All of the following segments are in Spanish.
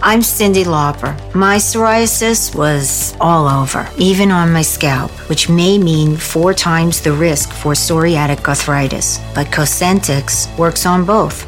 I'm Cindy Lauper. My psoriasis was all over, even on my scalp, which may mean four times the risk for psoriatic arthritis. But Cosentix works on both.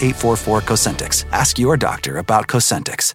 844 Cosentix. Ask your doctor about Cosentix.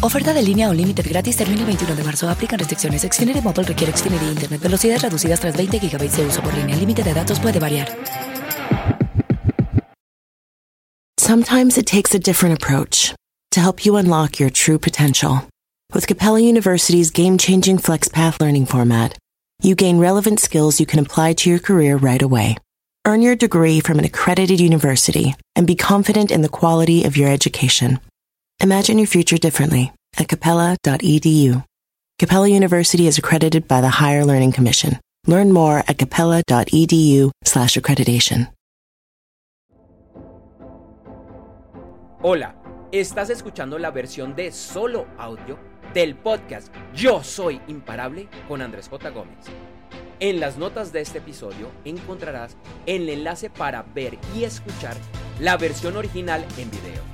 Oferta de línea o límite gratis termina el 21 de marzo. Aplican restricciones. Xfinity requiere Xfinity Internet. Velocidades reducidas tras 20 GB de uso por línea. El límite de datos puede variar. Sometimes it takes a different approach to help you unlock your true potential. With Capella University's game-changing FlexPath learning format, you gain relevant skills you can apply to your career right away. Earn your degree from an accredited university and be confident in the quality of your education. Imagine your future differently at capella.edu. Capella University is accredited by the Higher Learning Commission. Learn more at capella.edu slash accreditation. Hola, estás escuchando la versión de solo audio del podcast Yo Soy Imparable con Andrés J. Gómez. En las notas de este episodio encontrarás el enlace para ver y escuchar la versión original en video.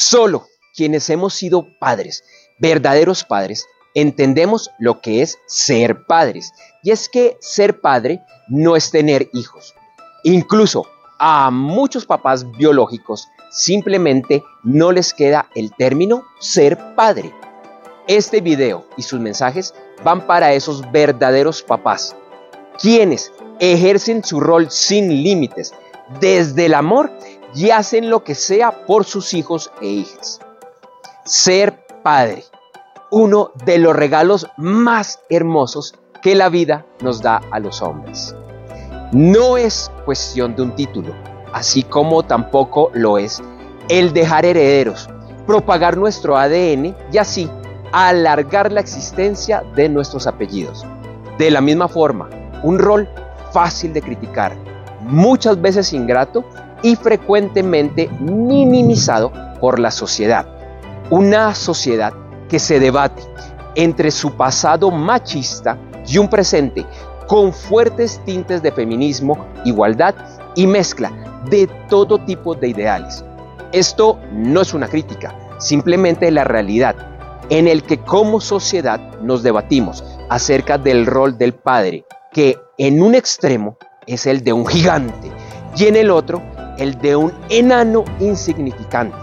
Solo quienes hemos sido padres, verdaderos padres, entendemos lo que es ser padres. Y es que ser padre no es tener hijos. Incluso a muchos papás biológicos simplemente no les queda el término ser padre. Este video y sus mensajes van para esos verdaderos papás, quienes ejercen su rol sin límites, desde el amor y hacen lo que sea por sus hijos e hijas. Ser padre, uno de los regalos más hermosos que la vida nos da a los hombres. No es cuestión de un título, así como tampoco lo es el dejar herederos, propagar nuestro ADN y así alargar la existencia de nuestros apellidos. De la misma forma, un rol fácil de criticar, muchas veces ingrato y frecuentemente minimizado por la sociedad. Una sociedad que se debate entre su pasado machista y un presente con fuertes tintes de feminismo, igualdad y mezcla de todo tipo de ideales. Esto no es una crítica, simplemente la realidad en el que como sociedad nos debatimos acerca del rol del padre, que en un extremo es el de un gigante y en el otro el de un enano insignificante.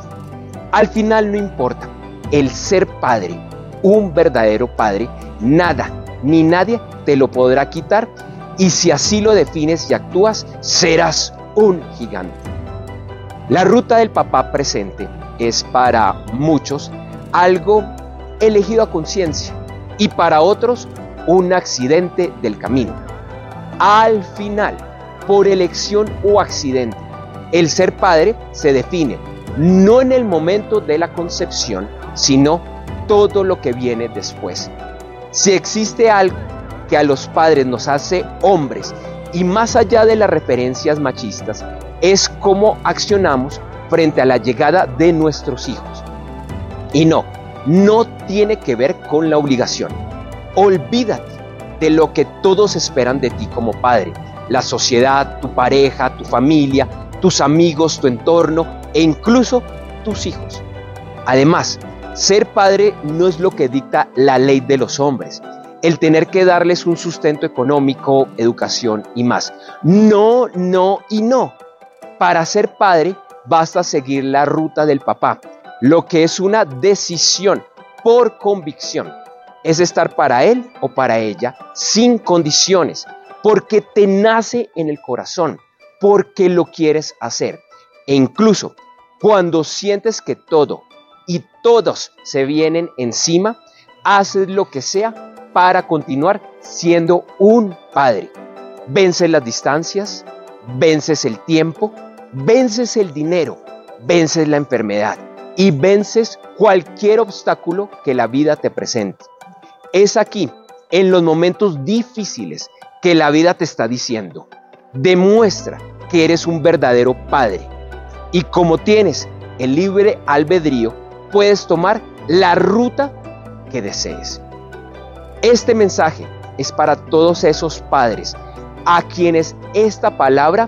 Al final no importa, el ser padre, un verdadero padre, nada ni nadie te lo podrá quitar y si así lo defines y actúas, serás un gigante. La ruta del papá presente es para muchos algo elegido a conciencia y para otros un accidente del camino. Al final, por elección o accidente, el ser padre se define no en el momento de la concepción, sino todo lo que viene después. Si existe algo que a los padres nos hace hombres y más allá de las referencias machistas, es cómo accionamos frente a la llegada de nuestros hijos. Y no, no tiene que ver con la obligación. Olvídate de lo que todos esperan de ti como padre, la sociedad, tu pareja, tu familia, tus amigos, tu entorno e incluso tus hijos. Además, ser padre no es lo que dicta la ley de los hombres, el tener que darles un sustento económico, educación y más. No, no y no. Para ser padre basta seguir la ruta del papá, lo que es una decisión por convicción. Es estar para él o para ella sin condiciones, porque te nace en el corazón, porque lo quieres hacer. E incluso cuando sientes que todo y todos se vienen encima, haces lo que sea para continuar siendo un padre. Vences las distancias, vences el tiempo, vences el dinero, vences la enfermedad y vences cualquier obstáculo que la vida te presente. Es aquí, en los momentos difíciles, que la vida te está diciendo, demuestra que eres un verdadero padre. Y como tienes el libre albedrío, puedes tomar la ruta que desees. Este mensaje es para todos esos padres a quienes esta palabra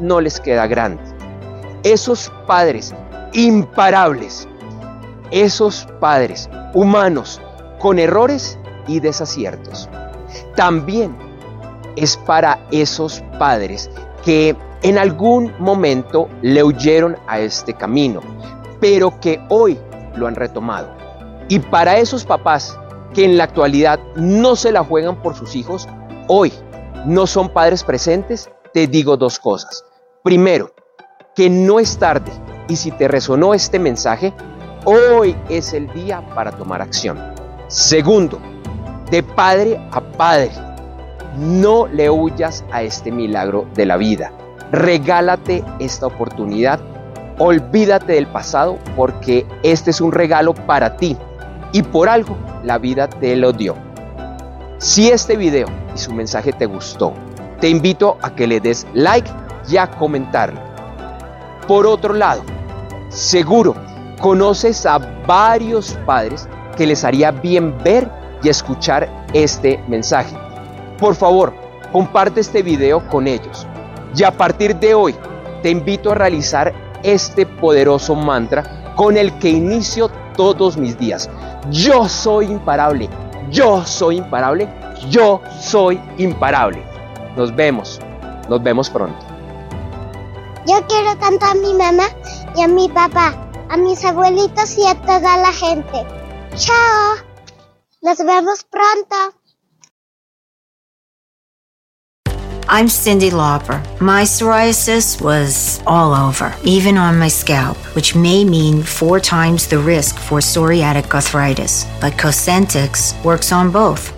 no les queda grande. Esos padres imparables. Esos padres humanos con errores y desaciertos. También es para esos padres que en algún momento le huyeron a este camino, pero que hoy lo han retomado. Y para esos papás que en la actualidad no se la juegan por sus hijos, hoy no son padres presentes, te digo dos cosas. Primero, que no es tarde y si te resonó este mensaje, hoy es el día para tomar acción. Segundo, de padre a padre, no le huyas a este milagro de la vida. Regálate esta oportunidad. Olvídate del pasado porque este es un regalo para ti y por algo la vida te lo dio. Si este video y su mensaje te gustó, te invito a que le des like y a comentarlo. Por otro lado, seguro conoces a varios padres que les haría bien ver y escuchar este mensaje. Por favor, comparte este video con ellos. Y a partir de hoy, te invito a realizar este poderoso mantra con el que inicio todos mis días. Yo soy imparable. Yo soy imparable. Yo soy imparable. Nos vemos. Nos vemos pronto. Yo quiero tanto a mi mamá y a mi papá, a mis abuelitos y a toda la gente. Chao. Nos vemos pronto. I'm Cindy Lauper. My psoriasis was all over, even on my scalp, which may mean four times the risk for psoriatic arthritis. But Cosentix works on both.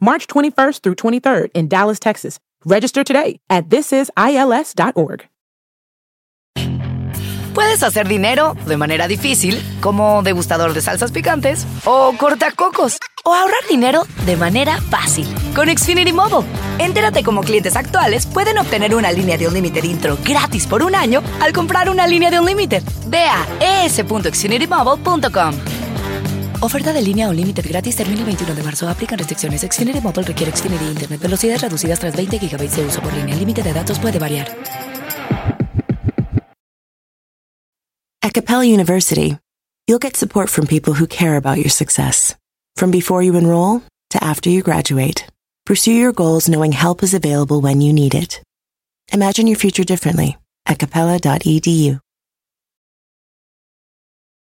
March 21st through 23rd in Dallas, Texas. Register today at thisisils.org. Puedes hacer dinero de manera difícil, como degustador de salsas picantes, o cortacocos, o ahorrar dinero de manera fácil con Xfinity Mobile. Entérate cómo clientes actuales pueden obtener una línea de Unlimited intro gratis por un año al comprar una línea de Unlimited. Ve a es.xfinitymobile.com. Oferta de línea Unlimited gratis termina el 21 de marzo. Aplican restricciones. Xfinity requiere Xfinity Internet. Velocidades reducidas tras 20 GB de uso por línea. El límite de datos puede variar. At Capella University, you'll get support from people who care about your success. From before you enroll to after you graduate, pursue your goals knowing help is available when you need it. Imagine your future differently at capella.edu.